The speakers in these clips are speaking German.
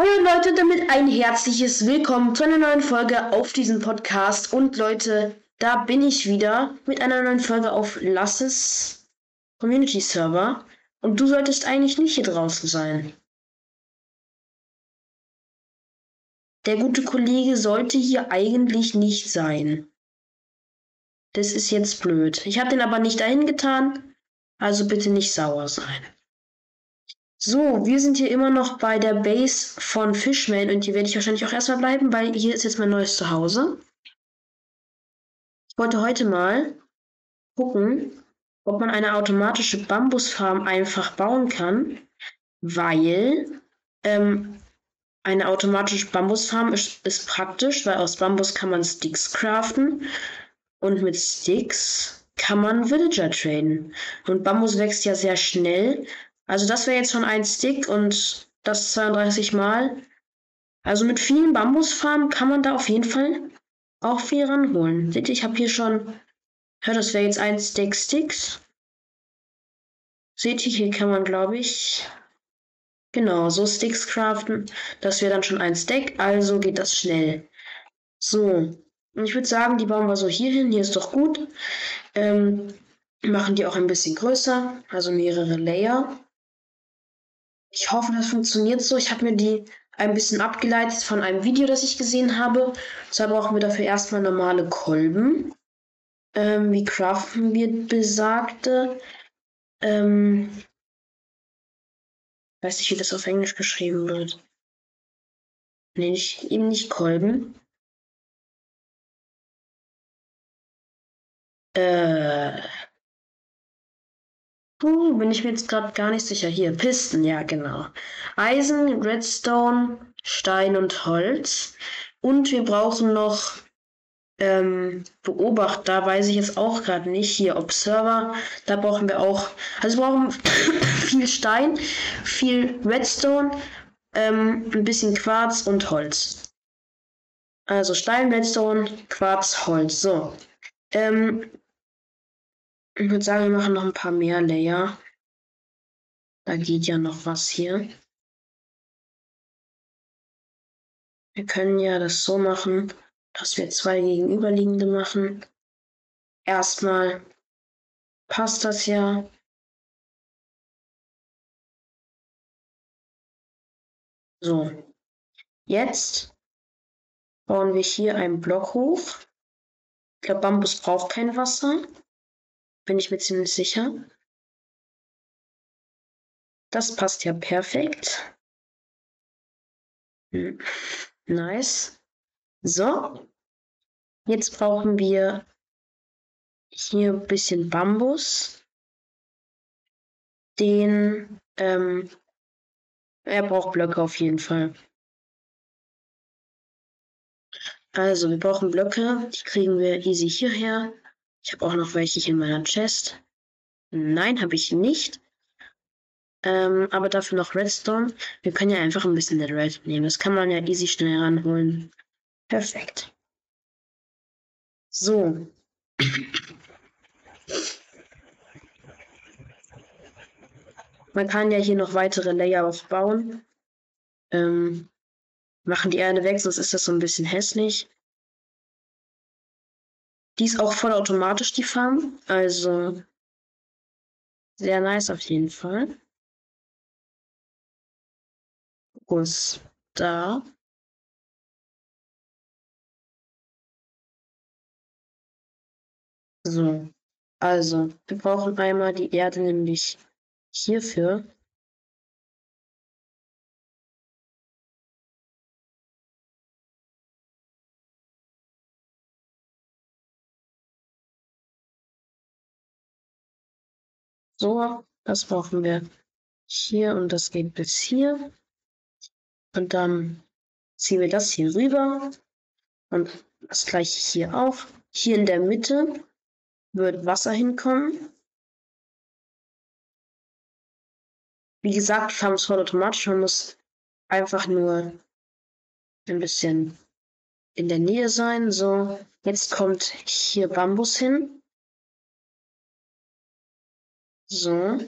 Hallo Leute, damit ein herzliches Willkommen zu einer neuen Folge auf diesem Podcast. Und Leute, da bin ich wieder mit einer neuen Folge auf Lasses Community Server. Und du solltest eigentlich nicht hier draußen sein. Der gute Kollege sollte hier eigentlich nicht sein. Das ist jetzt blöd. Ich habe den aber nicht dahin getan, also bitte nicht sauer sein. So, wir sind hier immer noch bei der Base von Fishman und hier werde ich wahrscheinlich auch erstmal bleiben, weil hier ist jetzt mein neues Zuhause. Ich wollte heute mal gucken, ob man eine automatische Bambusfarm einfach bauen kann, weil ähm, eine automatische Bambusfarm ist, ist praktisch, weil aus Bambus kann man Sticks craften und mit Sticks kann man Villager traden. Und Bambus wächst ja sehr schnell also das wäre jetzt schon ein Stick und das 32 Mal. Also mit vielen Bambusfarmen kann man da auf jeden Fall auch viel ranholen. Seht ihr, ich habe hier schon, ja, das wäre jetzt ein Stick Sticks. Seht ihr, hier kann man, glaube ich, genau, so Sticks craften. Das wäre dann schon ein Stack, also geht das schnell. So, und ich würde sagen, die bauen wir so hier hin. Hier ist doch gut. Ähm, machen die auch ein bisschen größer, also mehrere Layer. Ich hoffe, das funktioniert so. Ich habe mir die ein bisschen abgeleitet von einem Video, das ich gesehen habe. Deshalb brauchen wir dafür erstmal normale Kolben. Ähm, wie craften wir besagte? Ähm, weiß nicht, wie das auf Englisch geschrieben wird. Nee, nicht, eben nicht Kolben. Äh, Puh, bin ich mir jetzt gerade gar nicht sicher. Hier, Pisten, ja, genau. Eisen, Redstone, Stein und Holz. Und wir brauchen noch ähm, Beobachter, weiß ich jetzt auch gerade nicht. Hier, Observer, da brauchen wir auch. Also wir brauchen viel Stein, viel Redstone, ähm, ein bisschen Quarz und Holz. Also Stein, Redstone, Quarz, Holz. So. Ähm, ich würde sagen, wir machen noch ein paar mehr Layer. Da geht ja noch was hier. Wir können ja das so machen, dass wir zwei gegenüberliegende machen. Erstmal passt das ja. So, jetzt bauen wir hier einen Block hoch. Ich glaube, Bambus braucht kein Wasser. Bin ich mir ziemlich sicher. Das passt ja perfekt. Hm. Nice. So. Jetzt brauchen wir hier ein bisschen Bambus. Den, ähm, er braucht Blöcke auf jeden Fall. Also, wir brauchen Blöcke. Die kriegen wir easy hierher. Ich habe auch noch welche in meiner Chest. Nein, habe ich nicht. Ähm, aber dafür noch Redstone. Wir können ja einfach ein bisschen Red nehmen. Das kann man ja easy schnell ranholen. Perfekt. So. Man kann ja hier noch weitere Layer aufbauen. Ähm, machen die Erde weg, sonst ist das so ein bisschen hässlich. Die ist auch vollautomatisch, die Farm. Also sehr nice auf jeden Fall. Fokus da. So, also wir brauchen einmal die Erde nämlich hierfür. So, das brauchen wir hier und das geht bis hier. Und dann ziehen wir das hier rüber und das gleiche hier auch. Hier in der Mitte wird Wasser hinkommen. Wie gesagt, Farm ist vollautomatisch. Man muss einfach nur ein bisschen in der Nähe sein. So, jetzt kommt hier Bambus hin. So.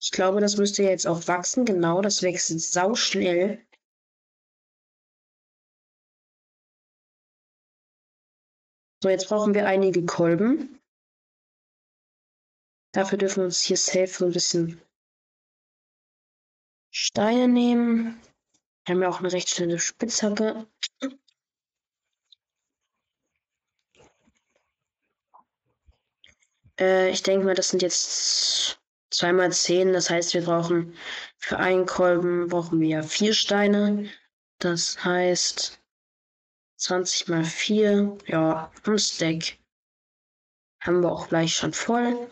Ich glaube, das müsste jetzt auch wachsen. Genau, das wächst sau schnell. So, jetzt brauchen wir einige Kolben. Dafür dürfen wir uns hier safe so ein bisschen Steine nehmen. Wir haben ja auch eine recht schnelle Spitzhacke. Äh, ich denke mal, das sind jetzt zweimal zehn. Das heißt, wir brauchen für einen Kolben brauchen wir vier Steine. Das heißt 20 mal 4, ja, ein Stack. Haben wir auch gleich schon voll.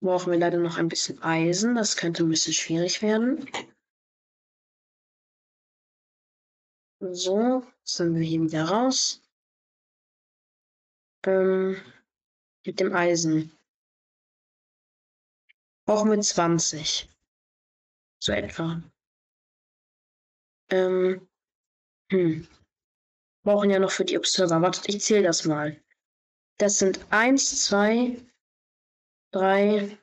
Brauchen wir leider noch ein bisschen Eisen. Das könnte ein bisschen schwierig werden. So, sind wir hier wieder raus. Ähm, mit dem Eisen. Auch mit 20. So etwa. Ähm, hm. Brauchen ja noch für die Observer. Wartet, ich zähle das mal. Das sind 1, 2, 3,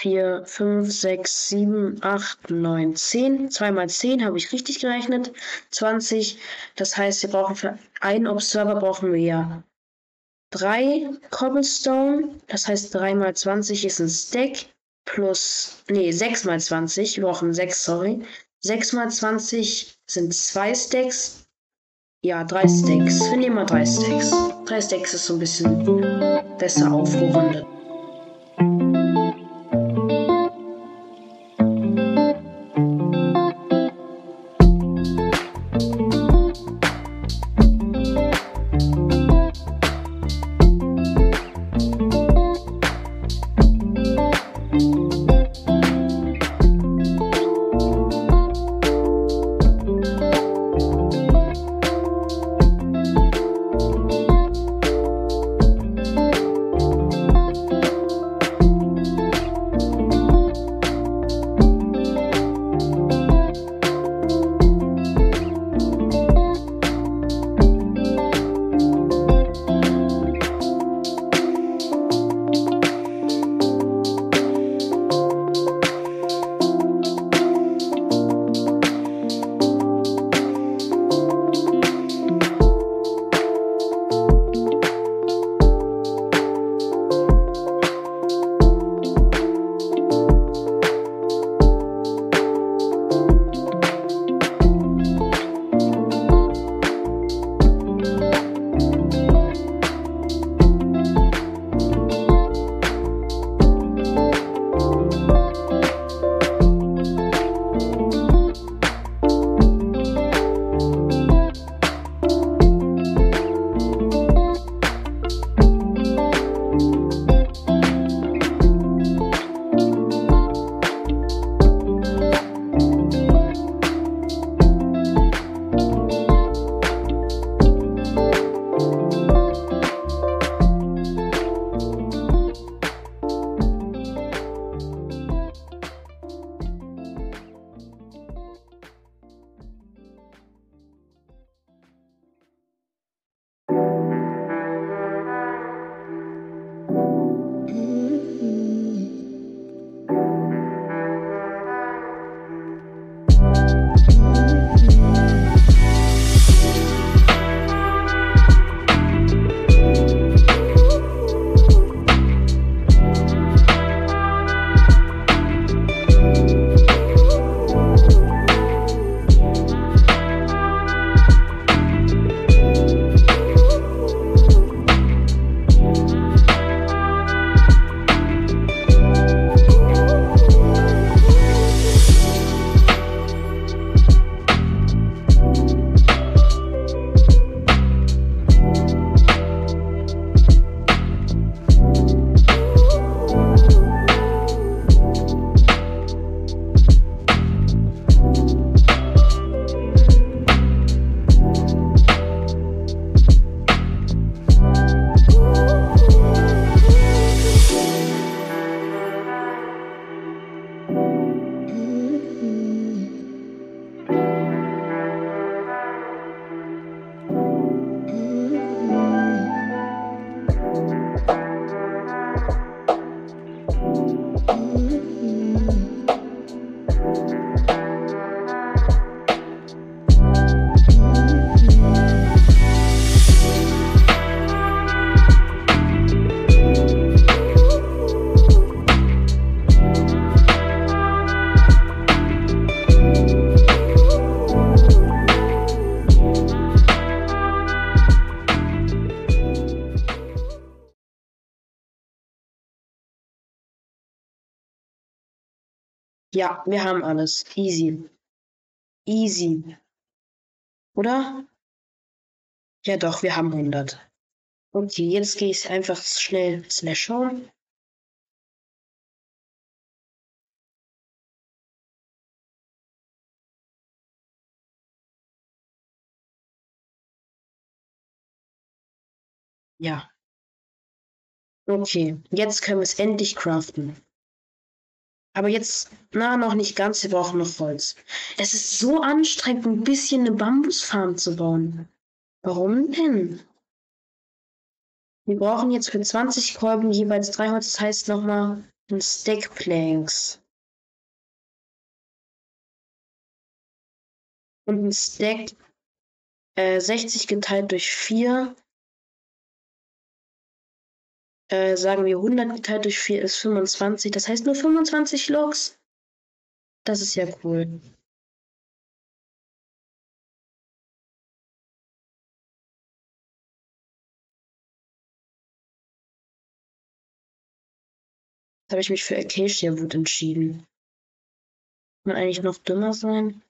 4, 5, 6, 7, 8, 9, 10. 2 mal 10 habe ich richtig gerechnet. 20. Das heißt, wir brauchen für einen Observer brauchen wir ja 3 Cobblestone. Das heißt, 3 mal 20 ist ein Stack. Plus, nee, 6 mal 20. Wir brauchen 6, sorry. 6 mal 20 sind 2 Stacks. Ja, 3 Stacks. Wir nehmen mal 3 Stacks. 3 Stacks ist so ein bisschen besser aufgerundet. Ja, wir haben alles. Easy. Easy. Oder? Ja, doch, wir haben 100. Okay, jetzt gehe ich einfach schnell slash home. Ja. Okay, jetzt können wir es endlich craften. Aber jetzt, na, noch nicht ganz, wir brauchen noch Holz. Es ist so anstrengend, ein bisschen eine Bambusfarm zu bauen. Warum denn? Wir brauchen jetzt für 20 Kolben jeweils drei Holz, das heißt nochmal ein Stack Planks. Und ein Stack äh, 60 geteilt durch 4 äh, sagen wir 100 geteilt durch 4 ist 25. Das heißt nur 25 Logs. Das ist ja cool. Habe ich mich für Acacia Wood entschieden. Kann man eigentlich noch dümmer sein?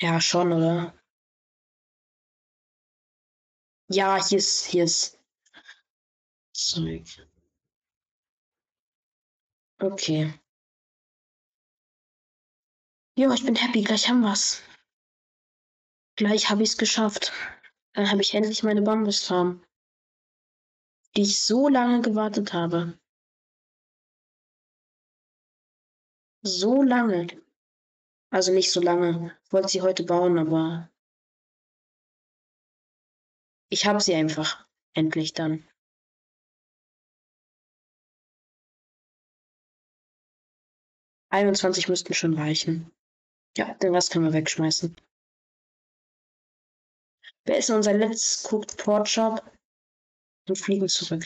Ja, schon, oder? Ja, hier ist, hier ist Zeug. Okay. Ja, ich bin happy, gleich haben wir's. Gleich habe ich es geschafft. Dann habe ich endlich meine Bambusfarm, die ich so lange gewartet habe. So lange. Also nicht so lange. Ich wollte sie heute bauen, aber ich habe sie einfach. Endlich dann. Einundzwanzig müssten schon reichen. Ja, den Rest können wir wegschmeißen. Wer ist unser letztes Cooked Port Shop? Und fliegen zurück.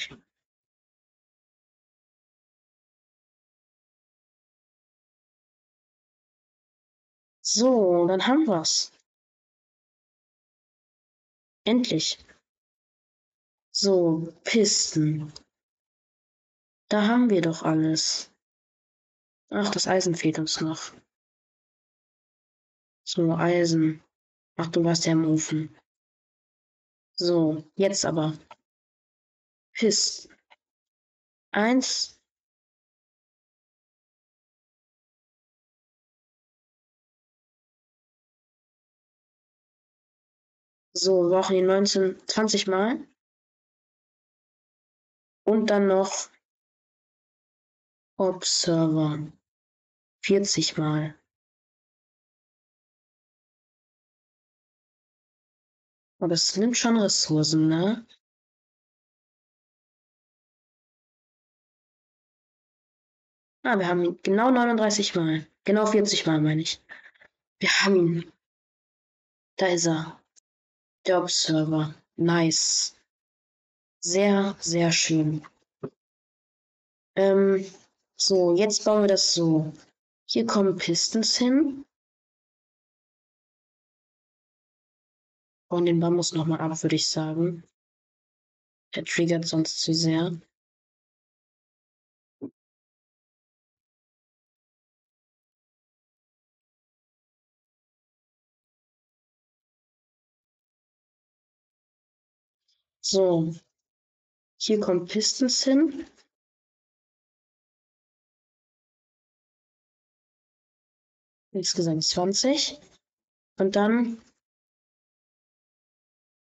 So, dann haben wir's. Endlich. So, Pisten. Da haben wir doch alles. Ach, das Eisen fehlt uns noch. So, Eisen. Ach, du warst ja im Ofen. So, jetzt aber. Pisten. Eins. So, wir brauchen die 19, 20 Mal. Und dann noch Observer. 40 Mal. Aber es nimmt schon Ressourcen, ne? Ah, wir haben ihn genau 39 Mal. Genau 40 Mal, meine ich. Wir haben ihn. Da ist er. Der Observer. Nice. Sehr, sehr schön. Ähm, so, jetzt bauen wir das so. Hier kommen Pistons hin. Und den Bambus nochmal ab, würde ich sagen. Der triggert sonst zu sehr. So, hier kommen Pistons hin. Insgesamt 20. Und dann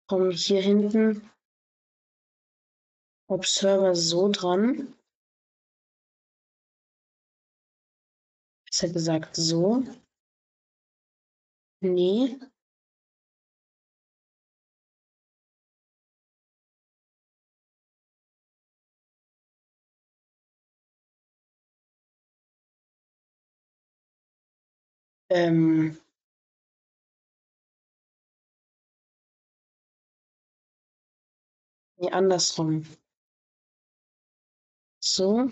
kommen hier hinten Observer so dran. Besser gesagt so. Nee. Ähm, nee, andersrum. So.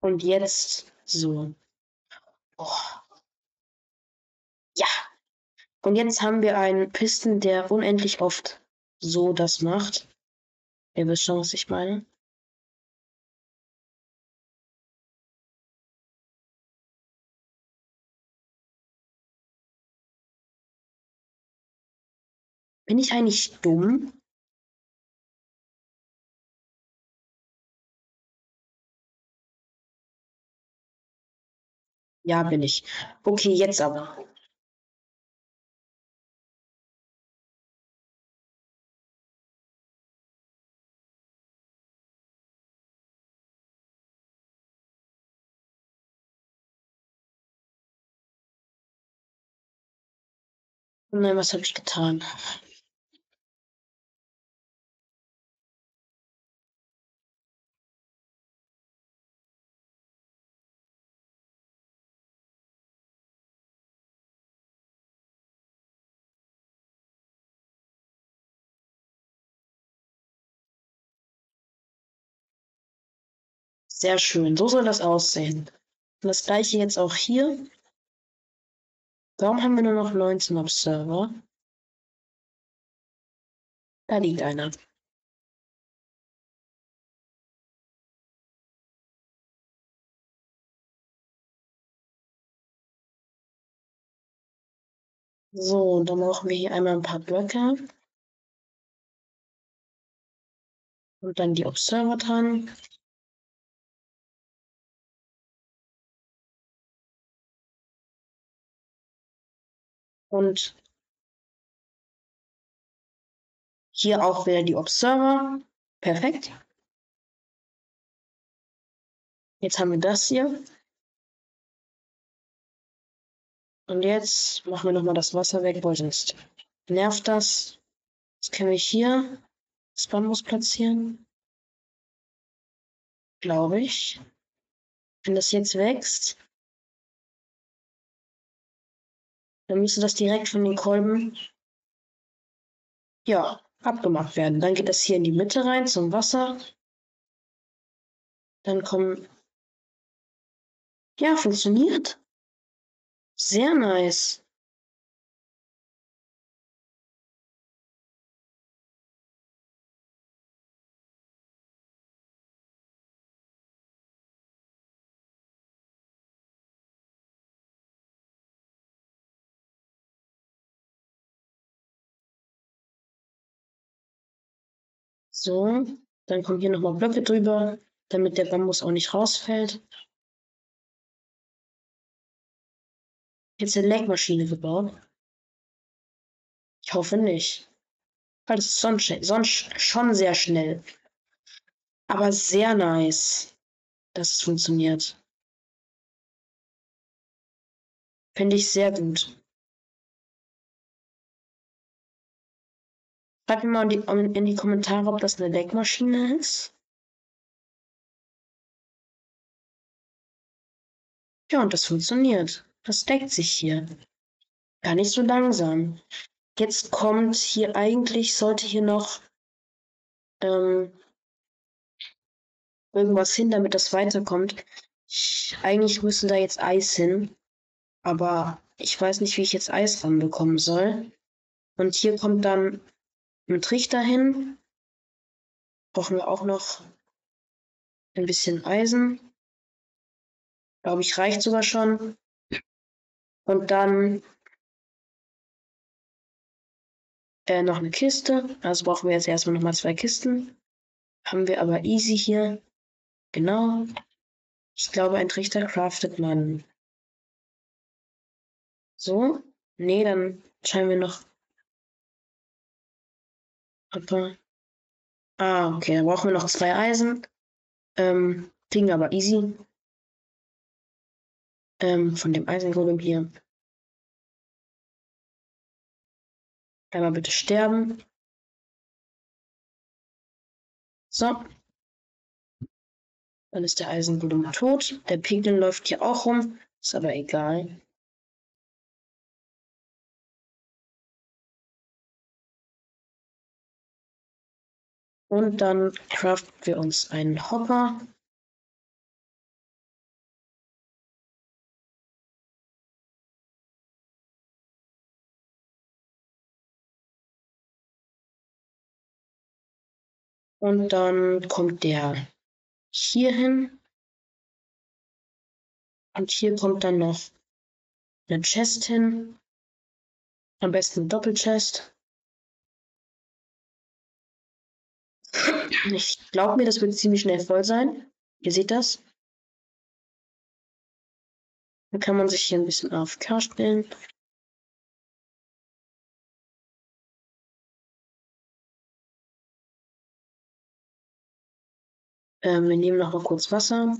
Und jetzt so. Oh. Ja. Und jetzt haben wir einen Pisten, der unendlich oft so das macht. Ihr wisst schon, was ich meine. Bin ich eigentlich dumm? Ja, bin ich. Okay, jetzt aber. Nein, was habe ich getan? Sehr schön, so soll das aussehen. Und das gleiche jetzt auch hier. Warum haben wir nur noch 19 Observer? Da liegt einer. So, dann brauchen wir hier einmal ein paar Blöcke. Und dann die Observer dran. Und hier auch wieder die Observer. Perfekt. Jetzt haben wir das hier. Und jetzt machen wir nochmal das Wasser weg, weil sonst nervt das. Jetzt können wir hier das Bambus platzieren. Glaube ich. Wenn das jetzt wächst, dann müsste das direkt von den Kolben ja, abgemacht werden. Dann geht das hier in die Mitte rein zum Wasser. Dann kommen. Ja, funktioniert. Sehr nice. So, dann kommen hier nochmal Blöcke drüber, damit der Bambus auch nicht rausfällt. Jetzt eine Leckmaschine gebaut. Ich hoffe nicht. Weil das ist sonst, sonst schon sehr schnell. Aber sehr nice, dass es funktioniert. Finde ich sehr gut. Schreibt mir mal in die, in die Kommentare, ob das eine Leckmaschine ist. Ja, und das funktioniert. Das deckt sich hier. Gar nicht so langsam. Jetzt kommt hier eigentlich, sollte hier noch ähm, irgendwas hin, damit das weiterkommt. Ich, eigentlich müsste da jetzt Eis hin. Aber ich weiß nicht, wie ich jetzt Eis ranbekommen soll. Und hier kommt dann ein Trichter hin. Brauchen wir auch noch ein bisschen Eisen. Glaube ich, reicht sogar schon. Und dann äh, noch eine Kiste. Also brauchen wir jetzt erstmal nochmal zwei Kisten. Haben wir aber easy hier. Genau. Ich glaube, ein Trichter craftet man. So. Nee, dann scheinen wir noch. Okay. Ah, okay. Dann brauchen wir noch zwei Eisen. Ähm, kriegen wir aber easy. Ähm, von dem Eisengolem hier. Einmal bitte sterben. So. Dann ist der Eisengolem tot. Der Piglin läuft hier auch rum. Ist aber egal. Und dann craften wir uns einen Hopper. Und dann kommt der hier hin. Und hier kommt dann noch eine Chest hin. Am besten Doppelchest. Ich glaube mir, das wird ziemlich schnell voll sein. Ihr seht das. Dann kann man sich hier ein bisschen AFK stellen. Ähm, wir nehmen noch mal kurz Wasser.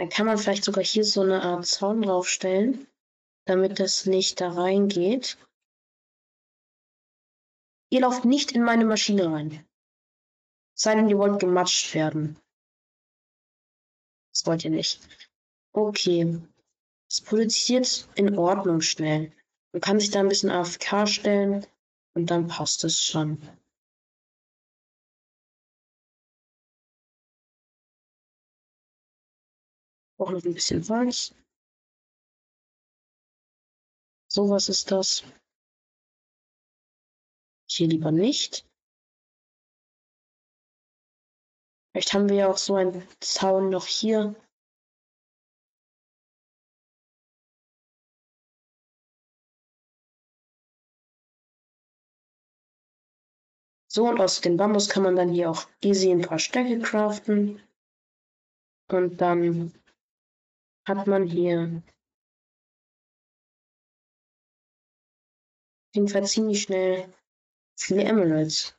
Dann kann man vielleicht sogar hier so eine Art Zaun draufstellen, damit das nicht da reingeht. Ihr lauft nicht in meine Maschine rein. Sei denn, ihr wollt gematscht werden. Das wollt ihr nicht. Okay. Es produziert in Ordnung schnell. Man kann sich da ein bisschen AFK stellen und dann passt es schon. Auch noch ein bisschen Holz. So was ist das. Hier lieber nicht. Vielleicht haben wir ja auch so einen Zaun noch hier. So, und aus dem Bambus kann man dann hier auch easy ein paar Stöcke craften. Und dann hat man hier auf jeden Fall ziemlich schnell viele Emeralds.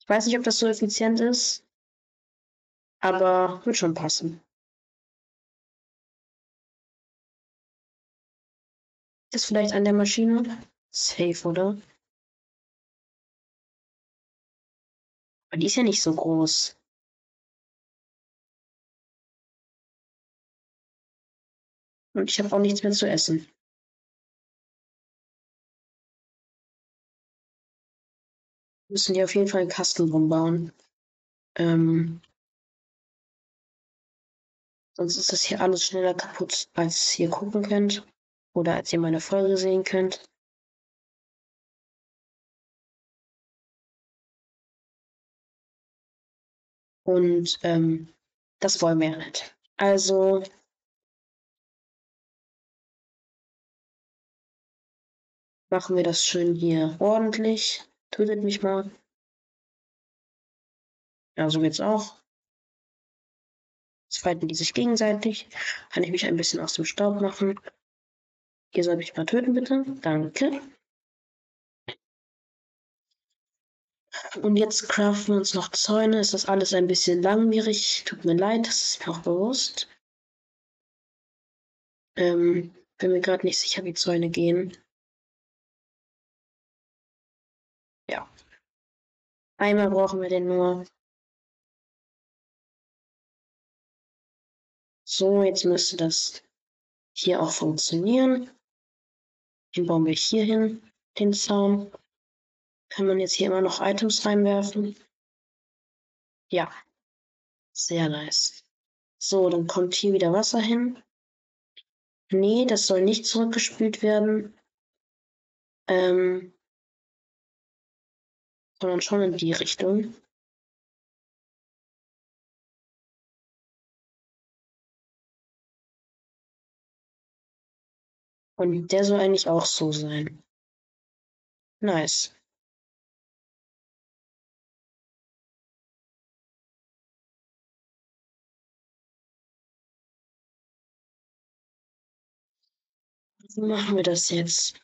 Ich weiß nicht, ob das so effizient ist, aber wird schon passen. Ist vielleicht an der Maschine? Safe, oder? Aber die ist ja nicht so groß. Und ich habe auch nichts mehr zu essen. Wir müssen hier auf jeden Fall einen Kasten rumbauen. Ähm, sonst ist das hier alles schneller kaputt, als ihr gucken könnt. Oder als ihr meine Folge sehen könnt. Und ähm, das wollen wir ja nicht. Also machen wir das schön hier ordentlich. Tötet mich mal. Ja, so geht's auch. Jetzt fighten die sich gegenseitig. Kann ich mich ein bisschen aus dem Staub machen. Ihr sollt mich mal töten, bitte. Danke. Und jetzt craften wir uns noch Zäune. Ist das alles ein bisschen langwierig? Tut mir leid, das ist mir auch bewusst. Ähm, bin mir gerade nicht sicher, wie Zäune gehen. Einmal brauchen wir den nur. So, jetzt müsste das hier auch funktionieren. Den bauen wir hier hin, den Zaun. Kann man jetzt hier immer noch Items reinwerfen? Ja. Sehr nice. So, dann kommt hier wieder Wasser hin. Nee, das soll nicht zurückgespült werden. Ähm, sondern schon in die Richtung. Und der soll eigentlich auch so sein. Nice. Wie machen wir das jetzt?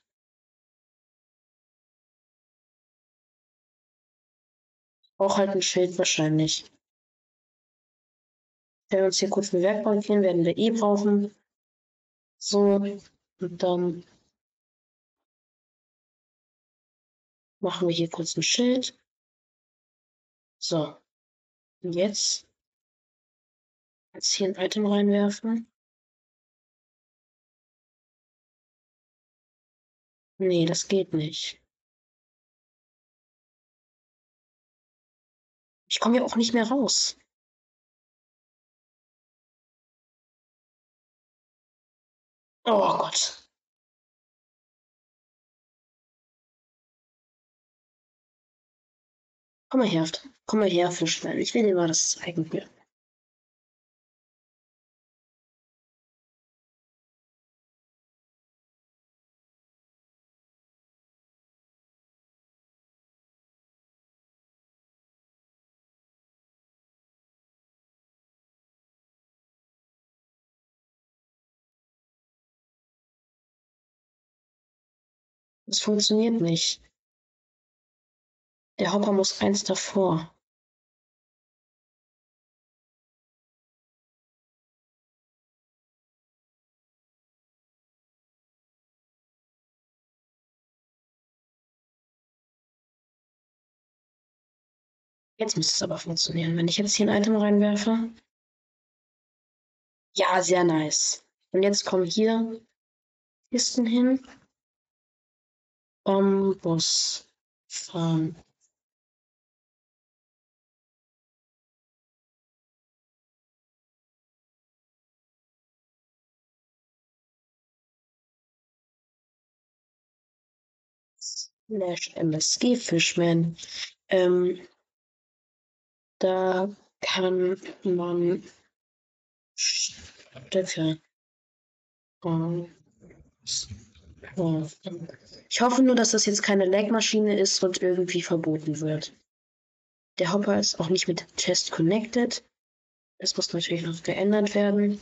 Auch halt ein Schild wahrscheinlich. Wenn wir uns hier kurz ein Werkbank gehen, werden wir eh brauchen. So, und dann machen wir hier kurz ein Schild. So, und jetzt jetzt hier ein Item reinwerfen. Nee, das geht nicht. Ich komme ja auch nicht mehr raus. Oh Gott. Komm mal her, komm mal her, Fischmann. Ich will dir mal das zeigen hier. Es funktioniert nicht. Der Hopper muss eins davor. Jetzt müsste es aber funktionieren. Wenn ich jetzt hier ein Item reinwerfe. Ja, sehr nice. Und jetzt kommen hier Kisten hin. Bambus Farm. Slash MSG Fishman. Ähm, da kann man Stöcke. Ich hoffe nur, dass das jetzt keine Lag-Maschine ist und irgendwie verboten wird. Der Hopper ist auch nicht mit Chest connected. Das muss natürlich noch geändert werden.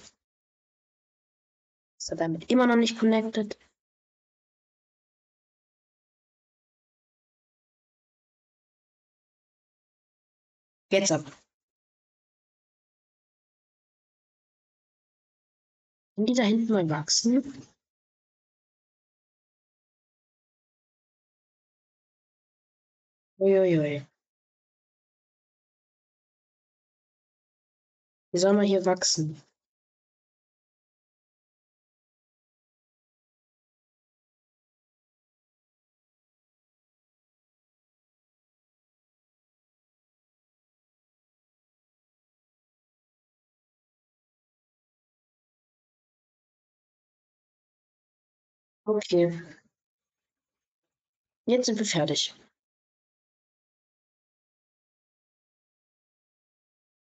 Ist er damit immer noch nicht connected? Jetzt ab. Können die da hinten mal wachsen? Uiuiui. Wie soll man hier wachsen? Okay. Jetzt sind wir fertig.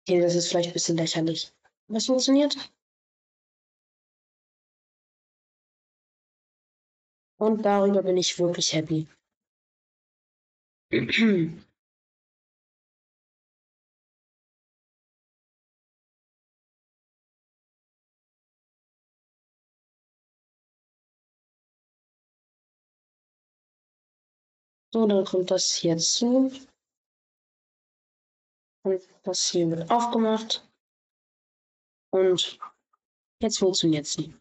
Okay, das ist vielleicht ein bisschen lächerlich. Was funktioniert? Und darüber bin ich wirklich happy. So, dann kommt das hier zu. Und das hier wird aufgemacht. Und jetzt funktioniert sie.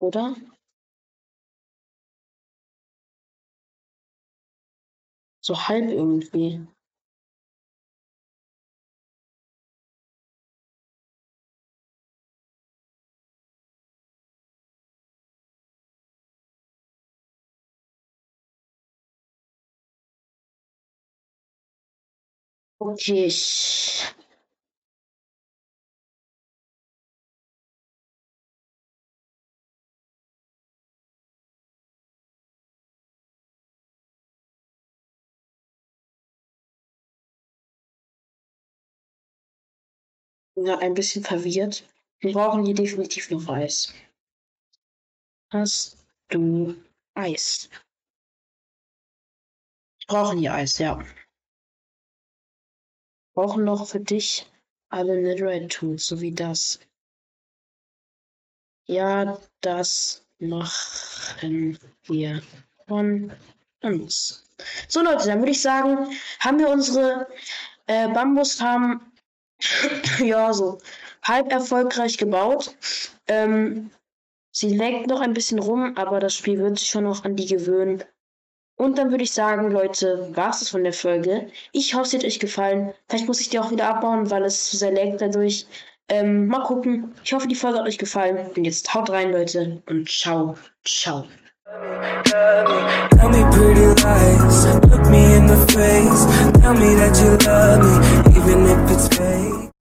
Oder? So halb irgendwie. Okay, gerade ein bisschen verwirrt. Wir brauchen hier definitiv noch Eis. Hast du Eis? Wir brauchen hier Eis, ja brauchen noch für dich alle Netherite-Tools, so wie das. Ja, das machen wir von uns. So Leute, dann würde ich sagen, haben wir unsere äh, Bambusfarm ja so halb erfolgreich gebaut. Ähm, sie leckt noch ein bisschen rum, aber das Spiel wird sich schon noch an die gewöhnen. Und dann würde ich sagen, Leute, war es von der Folge. Ich hoffe, es hat euch gefallen. Vielleicht muss ich die auch wieder abbauen, weil es zu sehr laggt dadurch. Ähm, mal gucken. Ich hoffe, die Folge hat euch gefallen. Und jetzt haut rein, Leute. Und ciao. Ciao. Tell me pretty lies, look me in the face, tell me that you love me, even if it's fake.